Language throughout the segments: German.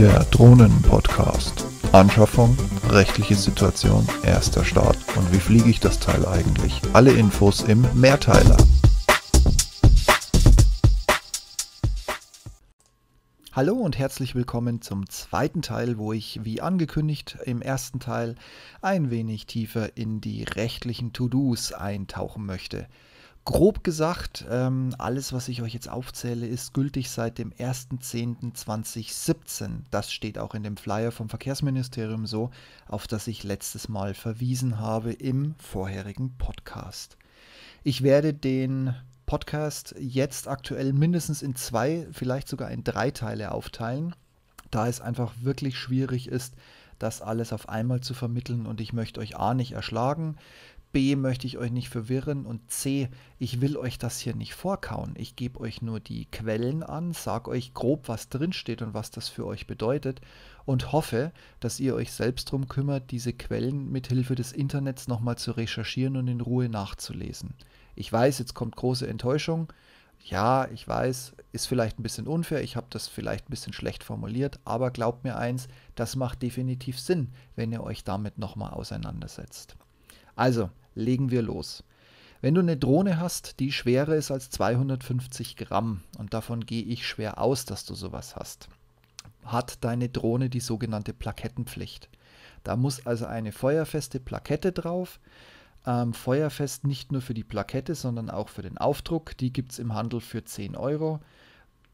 Der Drohnen-Podcast. Anschaffung, rechtliche Situation, erster Start und wie fliege ich das Teil eigentlich? Alle Infos im Mehrteiler. Hallo und herzlich willkommen zum zweiten Teil, wo ich, wie angekündigt, im ersten Teil ein wenig tiefer in die rechtlichen To-Dos eintauchen möchte. Grob gesagt, ähm, alles, was ich euch jetzt aufzähle, ist gültig seit dem 1.10.2017. Das steht auch in dem Flyer vom Verkehrsministerium so, auf das ich letztes Mal verwiesen habe im vorherigen Podcast. Ich werde den Podcast jetzt aktuell mindestens in zwei, vielleicht sogar in drei Teile aufteilen, da es einfach wirklich schwierig ist, das alles auf einmal zu vermitteln und ich möchte euch A nicht erschlagen, B möchte ich euch nicht verwirren und C, ich will euch das hier nicht vorkauen. Ich gebe euch nur die Quellen an, sage euch grob, was drinsteht und was das für euch bedeutet und hoffe, dass ihr euch selbst darum kümmert, diese Quellen mit Hilfe des Internets nochmal zu recherchieren und in Ruhe nachzulesen. Ich weiß, jetzt kommt große Enttäuschung. Ja, ich weiß, ist vielleicht ein bisschen unfair, ich habe das vielleicht ein bisschen schlecht formuliert, aber glaubt mir eins, das macht definitiv Sinn, wenn ihr euch damit nochmal auseinandersetzt. Also, legen wir los. Wenn du eine Drohne hast, die schwerer ist als 250 Gramm, und davon gehe ich schwer aus, dass du sowas hast, hat deine Drohne die sogenannte Plakettenpflicht. Da muss also eine feuerfeste Plakette drauf. Ähm, feuerfest nicht nur für die Plakette, sondern auch für den Aufdruck. Die gibt es im Handel für 10 Euro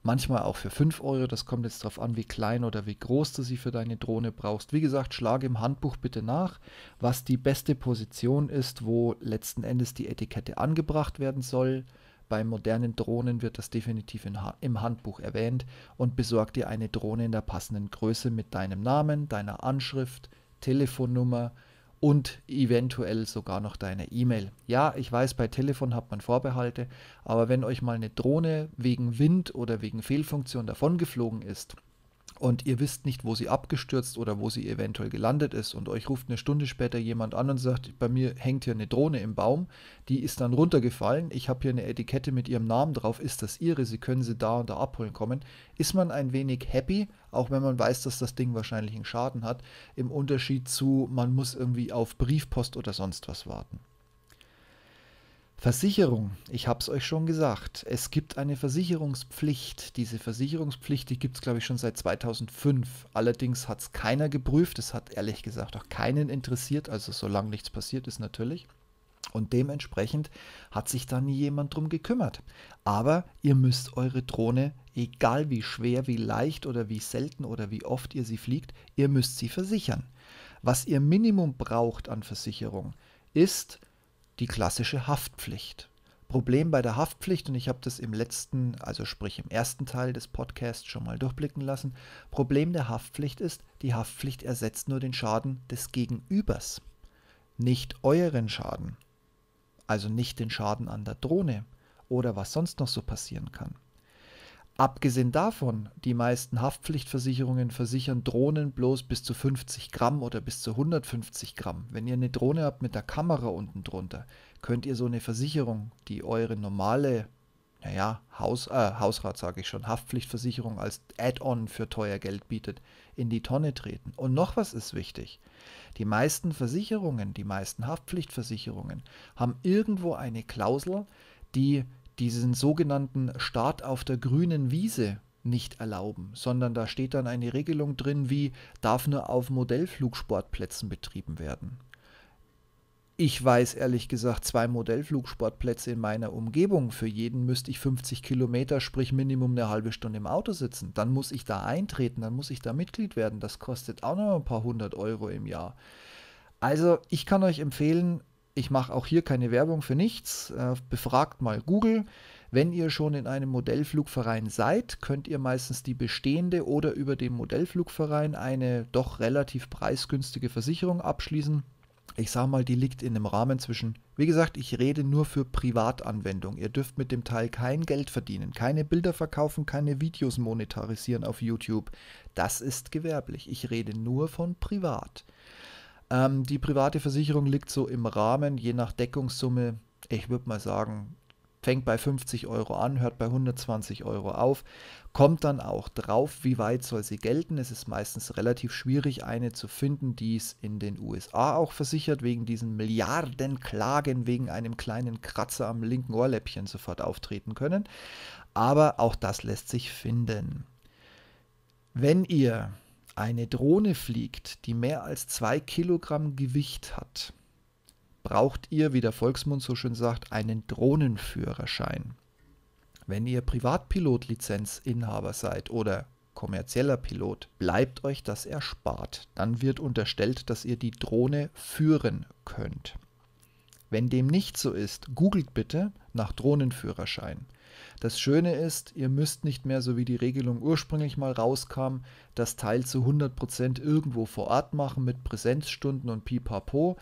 manchmal auch für 5 Euro. Das kommt jetzt darauf an, wie klein oder wie groß du sie für deine Drohne brauchst. Wie gesagt, schlage im Handbuch bitte nach, was die beste Position ist, wo letzten Endes die Etikette angebracht werden soll. Bei modernen Drohnen wird das definitiv im Handbuch erwähnt und besorg dir eine Drohne in der passenden Größe mit deinem Namen, deiner Anschrift, Telefonnummer, und eventuell sogar noch deine E-Mail. Ja, ich weiß, bei Telefon hat man Vorbehalte, aber wenn euch mal eine Drohne wegen Wind oder wegen Fehlfunktion davongeflogen ist, und ihr wisst nicht, wo sie abgestürzt oder wo sie eventuell gelandet ist. Und euch ruft eine Stunde später jemand an und sagt, bei mir hängt hier eine Drohne im Baum, die ist dann runtergefallen, ich habe hier eine Etikette mit ihrem Namen drauf, ist das ihre, sie können sie da und da abholen kommen, ist man ein wenig happy, auch wenn man weiß, dass das Ding wahrscheinlich einen Schaden hat, im Unterschied zu, man muss irgendwie auf Briefpost oder sonst was warten. Versicherung, ich habe es euch schon gesagt, es gibt eine Versicherungspflicht. Diese Versicherungspflicht, die gibt es, glaube ich, schon seit 2005. Allerdings hat es keiner geprüft, es hat ehrlich gesagt auch keinen interessiert, also solange nichts passiert ist natürlich. Und dementsprechend hat sich da nie jemand drum gekümmert. Aber ihr müsst eure Drohne, egal wie schwer, wie leicht oder wie selten oder wie oft ihr sie fliegt, ihr müsst sie versichern. Was ihr Minimum braucht an Versicherung, ist die klassische Haftpflicht. Problem bei der Haftpflicht, und ich habe das im letzten, also sprich im ersten Teil des Podcasts schon mal durchblicken lassen, Problem der Haftpflicht ist, die Haftpflicht ersetzt nur den Schaden des Gegenübers, nicht euren Schaden, also nicht den Schaden an der Drohne oder was sonst noch so passieren kann. Abgesehen davon, die meisten Haftpflichtversicherungen versichern Drohnen bloß bis zu 50 Gramm oder bis zu 150 Gramm. Wenn ihr eine Drohne habt mit der Kamera unten drunter, könnt ihr so eine Versicherung, die eure normale, naja, Haus, äh, Hausrat sage ich schon, Haftpflichtversicherung als Add-on für teuer Geld bietet, in die Tonne treten. Und noch was ist wichtig. Die meisten Versicherungen, die meisten Haftpflichtversicherungen haben irgendwo eine Klausel, die diesen sogenannten Start auf der grünen Wiese nicht erlauben, sondern da steht dann eine Regelung drin, wie darf nur auf Modellflugsportplätzen betrieben werden. Ich weiß ehrlich gesagt zwei Modellflugsportplätze in meiner Umgebung. Für jeden müsste ich 50 Kilometer, sprich Minimum eine halbe Stunde im Auto sitzen. Dann muss ich da eintreten, dann muss ich da Mitglied werden. Das kostet auch noch ein paar hundert Euro im Jahr. Also ich kann euch empfehlen, ich mache auch hier keine Werbung für nichts. Äh, befragt mal Google. Wenn ihr schon in einem Modellflugverein seid, könnt ihr meistens die bestehende oder über den Modellflugverein eine doch relativ preisgünstige Versicherung abschließen. Ich sage mal, die liegt in einem Rahmen zwischen, wie gesagt, ich rede nur für Privatanwendung. Ihr dürft mit dem Teil kein Geld verdienen, keine Bilder verkaufen, keine Videos monetarisieren auf YouTube. Das ist gewerblich. Ich rede nur von privat. Ähm, die private Versicherung liegt so im Rahmen, je nach Deckungssumme, ich würde mal sagen, fängt bei 50 Euro an, hört bei 120 Euro auf, kommt dann auch drauf, wie weit soll sie gelten. Es ist meistens relativ schwierig, eine zu finden, die es in den USA auch versichert, wegen diesen Milliarden Klagen wegen einem kleinen Kratzer am linken Ohrläppchen sofort auftreten können. Aber auch das lässt sich finden. Wenn ihr eine Drohne fliegt, die mehr als zwei Kilogramm Gewicht hat, braucht ihr, wie der Volksmund so schön sagt, einen Drohnenführerschein. Wenn ihr Privatpilotlizenzinhaber seid oder kommerzieller Pilot, bleibt euch das erspart. Dann wird unterstellt, dass ihr die Drohne führen könnt. Wenn dem nicht so ist, googelt bitte nach Drohnenführerschein. Das Schöne ist, ihr müsst nicht mehr, so wie die Regelung ursprünglich mal rauskam, das Teil zu 100% irgendwo vor Ort machen mit Präsenzstunden und pipapo.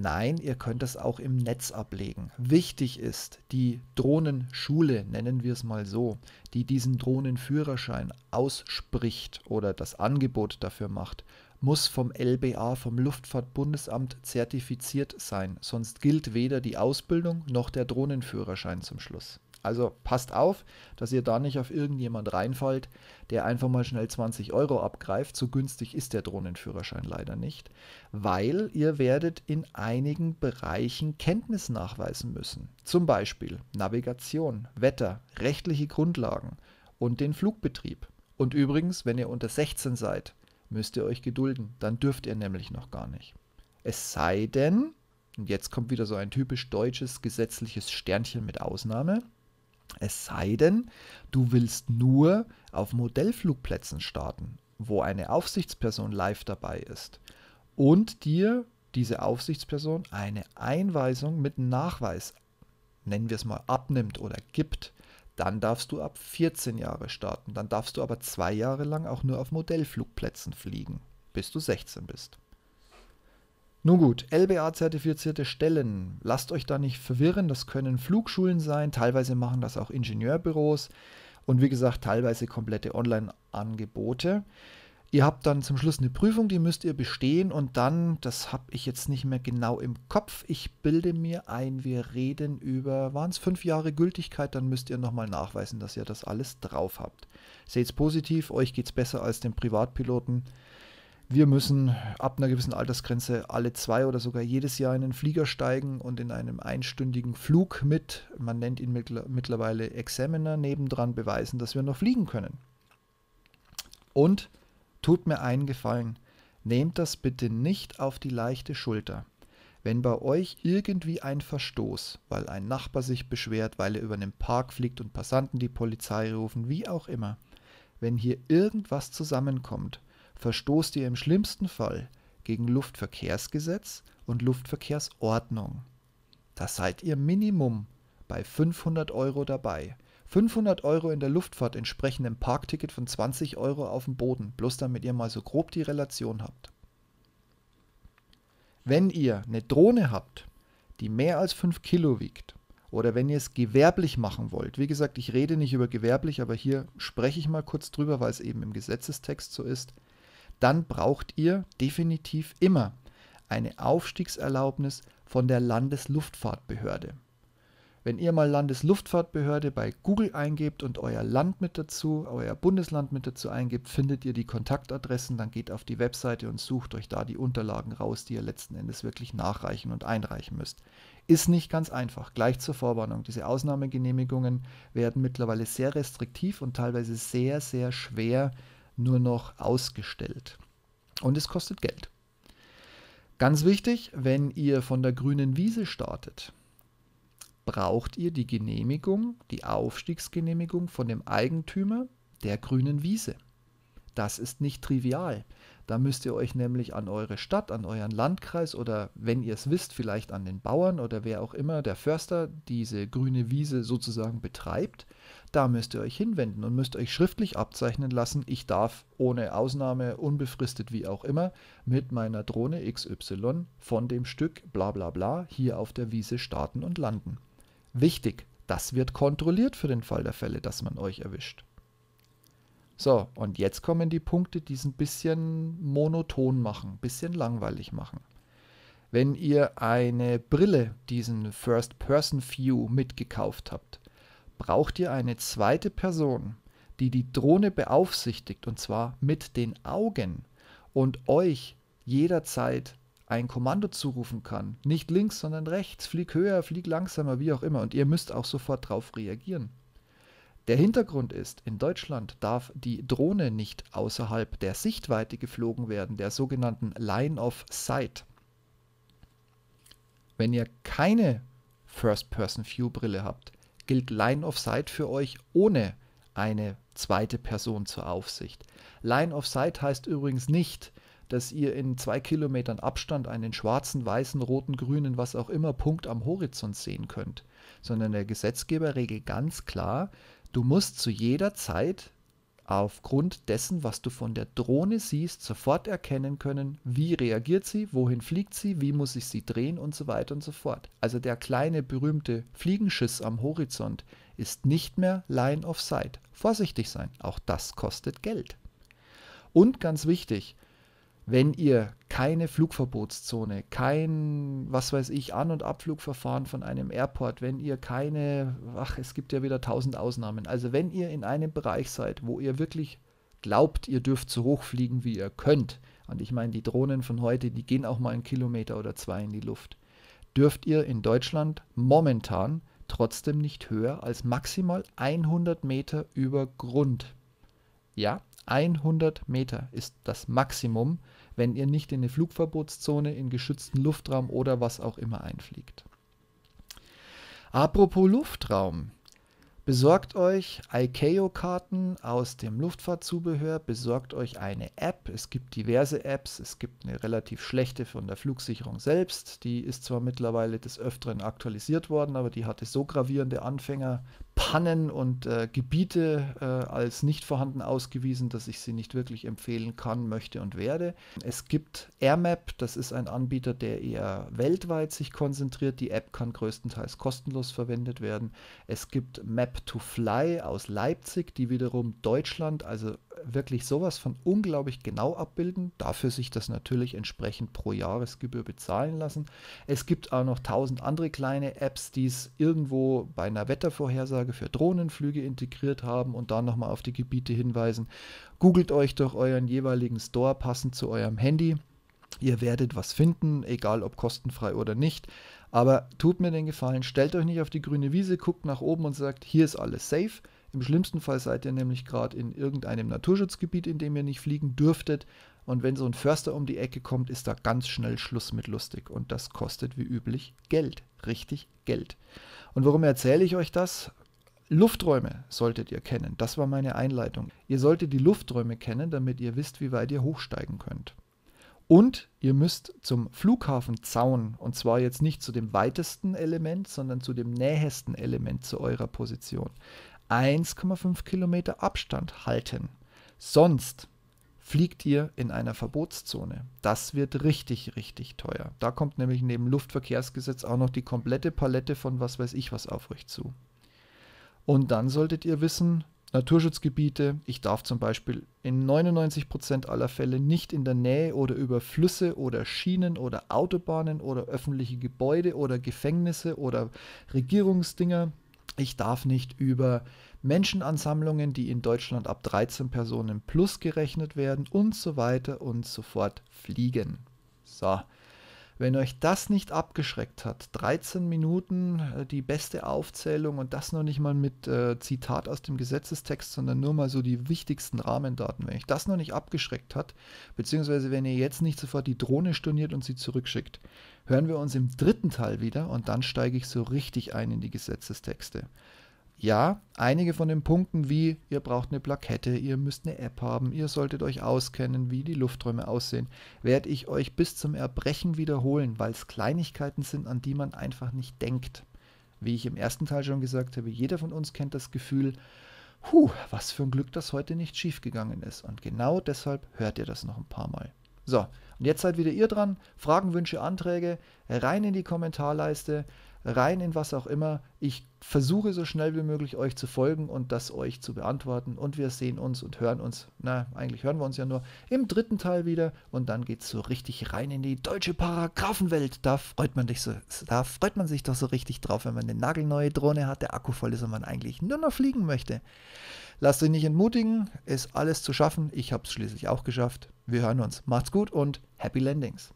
Nein, ihr könnt es auch im Netz ablegen. Wichtig ist, die Drohnenschule, nennen wir es mal so, die diesen Drohnenführerschein ausspricht oder das Angebot dafür macht, muss vom LBA, vom Luftfahrtbundesamt zertifiziert sein. Sonst gilt weder die Ausbildung noch der Drohnenführerschein zum Schluss. Also passt auf, dass ihr da nicht auf irgendjemand reinfallt, der einfach mal schnell 20 Euro abgreift. So günstig ist der Drohnenführerschein leider nicht, weil ihr werdet in einigen Bereichen Kenntnis nachweisen müssen. Zum Beispiel Navigation, Wetter, rechtliche Grundlagen und den Flugbetrieb. Und übrigens, wenn ihr unter 16 seid, müsst ihr euch gedulden. Dann dürft ihr nämlich noch gar nicht. Es sei denn, und jetzt kommt wieder so ein typisch deutsches gesetzliches Sternchen mit Ausnahme, es sei denn, du willst nur auf Modellflugplätzen starten, wo eine Aufsichtsperson live dabei ist und dir diese Aufsichtsperson eine Einweisung mit Nachweis, nennen wir es mal, abnimmt oder gibt, dann darfst du ab 14 Jahre starten. Dann darfst du aber zwei Jahre lang auch nur auf Modellflugplätzen fliegen, bis du 16 bist. Nun gut, LBA-zertifizierte Stellen. Lasst euch da nicht verwirren, das können Flugschulen sein, teilweise machen das auch Ingenieurbüros und wie gesagt, teilweise komplette Online-Angebote. Ihr habt dann zum Schluss eine Prüfung, die müsst ihr bestehen und dann, das habe ich jetzt nicht mehr genau im Kopf, ich bilde mir ein, wir reden über, waren es fünf Jahre Gültigkeit, dann müsst ihr nochmal nachweisen, dass ihr das alles drauf habt. Seht es positiv, euch geht es besser als den Privatpiloten. Wir müssen ab einer gewissen Altersgrenze alle zwei oder sogar jedes Jahr in einen Flieger steigen und in einem einstündigen Flug mit, man nennt ihn mittlerweile Examiner, nebendran beweisen, dass wir noch fliegen können. Und tut mir einen Gefallen, nehmt das bitte nicht auf die leichte Schulter. Wenn bei euch irgendwie ein Verstoß, weil ein Nachbar sich beschwert, weil er über einen Park fliegt und Passanten die Polizei rufen, wie auch immer, wenn hier irgendwas zusammenkommt, verstoßt ihr im schlimmsten Fall gegen Luftverkehrsgesetz und Luftverkehrsordnung. Da seid ihr Minimum bei 500 Euro dabei. 500 Euro in der Luftfahrt entsprechen einem Parkticket von 20 Euro auf dem Boden, bloß damit ihr mal so grob die Relation habt. Wenn ihr eine Drohne habt, die mehr als 5 Kilo wiegt, oder wenn ihr es gewerblich machen wollt, wie gesagt, ich rede nicht über gewerblich, aber hier spreche ich mal kurz drüber, weil es eben im Gesetzestext so ist, dann braucht ihr definitiv immer eine Aufstiegserlaubnis von der Landesluftfahrtbehörde. Wenn ihr mal Landesluftfahrtbehörde bei Google eingebt und euer Land mit dazu, euer Bundesland mit dazu eingebt, findet ihr die Kontaktadressen, dann geht auf die Webseite und sucht euch da die Unterlagen raus, die ihr letzten Endes wirklich nachreichen und einreichen müsst. Ist nicht ganz einfach. Gleich zur Vorwarnung. Diese Ausnahmegenehmigungen werden mittlerweile sehr restriktiv und teilweise sehr, sehr schwer nur noch ausgestellt. Und es kostet Geld. Ganz wichtig, wenn ihr von der grünen Wiese startet, braucht ihr die Genehmigung, die Aufstiegsgenehmigung von dem Eigentümer der grünen Wiese. Das ist nicht trivial. Da müsst ihr euch nämlich an eure Stadt, an euren Landkreis oder wenn ihr es wisst, vielleicht an den Bauern oder wer auch immer, der Förster, diese grüne Wiese sozusagen betreibt, da müsst ihr euch hinwenden und müsst euch schriftlich abzeichnen lassen, ich darf ohne Ausnahme, unbefristet wie auch immer, mit meiner Drohne XY von dem Stück bla bla bla hier auf der Wiese starten und landen. Wichtig, das wird kontrolliert für den Fall der Fälle, dass man euch erwischt. So, und jetzt kommen die Punkte, die es ein bisschen monoton machen, ein bisschen langweilig machen. Wenn ihr eine Brille, diesen First-Person-View mitgekauft habt, braucht ihr eine zweite Person, die die Drohne beaufsichtigt und zwar mit den Augen und euch jederzeit ein Kommando zurufen kann. Nicht links, sondern rechts, flieg höher, flieg langsamer, wie auch immer. Und ihr müsst auch sofort darauf reagieren. Der Hintergrund ist, in Deutschland darf die Drohne nicht außerhalb der Sichtweite geflogen werden, der sogenannten Line of Sight. Wenn ihr keine First-Person-View-Brille habt, gilt Line of Sight für euch ohne eine zweite Person zur Aufsicht. Line of Sight heißt übrigens nicht, dass ihr in zwei Kilometern Abstand einen schwarzen, weißen, roten, grünen, was auch immer Punkt am Horizont sehen könnt, sondern der Gesetzgeber regelt ganz klar, du musst zu jeder Zeit aufgrund dessen, was du von der Drohne siehst, sofort erkennen können, wie reagiert sie, wohin fliegt sie, wie muss ich sie drehen und so weiter und so fort. Also der kleine berühmte Fliegenschiss am Horizont ist nicht mehr Line of Sight. Vorsichtig sein, auch das kostet Geld. Und ganz wichtig, wenn ihr keine Flugverbotszone, kein, was weiß ich, An- und Abflugverfahren von einem Airport, wenn ihr keine, ach, es gibt ja wieder tausend Ausnahmen, also wenn ihr in einem Bereich seid, wo ihr wirklich glaubt, ihr dürft so hoch fliegen, wie ihr könnt, und ich meine, die Drohnen von heute, die gehen auch mal einen Kilometer oder zwei in die Luft, dürft ihr in Deutschland momentan trotzdem nicht höher als maximal 100 Meter über Grund. Ja, 100 Meter ist das Maximum, wenn ihr nicht in eine Flugverbotszone, in geschützten Luftraum oder was auch immer einfliegt. Apropos Luftraum. Besorgt euch ICAO-Karten aus dem Luftfahrtzubehör, besorgt euch eine App. Es gibt diverse Apps. Es gibt eine relativ schlechte von der Flugsicherung selbst. Die ist zwar mittlerweile des Öfteren aktualisiert worden, aber die hatte so gravierende Anfänger, Pannen und äh, Gebiete äh, als nicht vorhanden ausgewiesen, dass ich sie nicht wirklich empfehlen kann, möchte und werde. Es gibt AirMap, das ist ein Anbieter, der eher weltweit sich konzentriert. Die App kann größtenteils kostenlos verwendet werden. Es gibt Map to Fly aus Leipzig, die wiederum Deutschland, also wirklich sowas von unglaublich genau abbilden, dafür sich das natürlich entsprechend pro Jahresgebühr bezahlen lassen. Es gibt auch noch tausend andere kleine Apps, die es irgendwo bei einer Wettervorhersage für Drohnenflüge integriert haben und dann nochmal auf die Gebiete hinweisen. Googelt euch durch euren jeweiligen Store passend zu eurem Handy. Ihr werdet was finden, egal ob kostenfrei oder nicht. Aber tut mir den Gefallen, stellt euch nicht auf die grüne Wiese, guckt nach oben und sagt, hier ist alles safe. Im schlimmsten Fall seid ihr nämlich gerade in irgendeinem Naturschutzgebiet, in dem ihr nicht fliegen dürftet. Und wenn so ein Förster um die Ecke kommt, ist da ganz schnell Schluss mit lustig. Und das kostet wie üblich Geld. Richtig Geld. Und warum erzähle ich euch das? Lufträume solltet ihr kennen. Das war meine Einleitung. Ihr solltet die Lufträume kennen, damit ihr wisst, wie weit ihr hochsteigen könnt. Und ihr müsst zum Flughafenzaun, und zwar jetzt nicht zu dem weitesten Element, sondern zu dem nähesten Element zu eurer Position. 1,5 Kilometer Abstand halten. Sonst fliegt ihr in einer Verbotszone. Das wird richtig, richtig teuer. Da kommt nämlich neben Luftverkehrsgesetz auch noch die komplette Palette von was weiß ich was auf euch zu. Und dann solltet ihr wissen, Naturschutzgebiete, ich darf zum Beispiel in 99% aller Fälle nicht in der Nähe oder über Flüsse oder Schienen oder Autobahnen oder öffentliche Gebäude oder Gefängnisse oder Regierungsdinger ich darf nicht über Menschenansammlungen, die in Deutschland ab 13 Personen plus gerechnet werden und so weiter und so fort fliegen. So, wenn euch das nicht abgeschreckt hat, 13 Minuten äh, die beste Aufzählung und das noch nicht mal mit äh, Zitat aus dem Gesetzestext, sondern nur mal so die wichtigsten Rahmendaten. Wenn euch das noch nicht abgeschreckt hat, beziehungsweise wenn ihr jetzt nicht sofort die Drohne storniert und sie zurückschickt, hören wir uns im dritten Teil wieder und dann steige ich so richtig ein in die Gesetzestexte. Ja, einige von den Punkten wie ihr braucht eine Plakette, ihr müsst eine App haben, ihr solltet euch auskennen, wie die Lufträume aussehen, werde ich euch bis zum Erbrechen wiederholen, weil es Kleinigkeiten sind, an die man einfach nicht denkt. Wie ich im ersten Teil schon gesagt habe, jeder von uns kennt das Gefühl, Puh, was für ein Glück, dass heute nicht schiefgegangen ist. Und genau deshalb hört ihr das noch ein paar Mal. So, und jetzt seid wieder ihr dran. Fragen, Wünsche, Anträge rein in die Kommentarleiste. rein in was auch immer. Ich versuche so schnell wie möglich euch zu folgen und das euch zu beantworten. Und wir sehen uns und hören uns, na, eigentlich hören wir uns ja nur im dritten Teil wieder. Und dann geht es so richtig rein in die deutsche Paragraphenwelt. Da freut man sich so, da freut man sich doch so richtig drauf, wenn man eine nagelneue Drohne hat, der Akku voll ist und man eigentlich nur noch fliegen möchte. Lasst euch nicht entmutigen, ist alles zu schaffen. Ich habe es schließlich auch geschafft. Wir hören uns. Macht's gut und Happy Landings.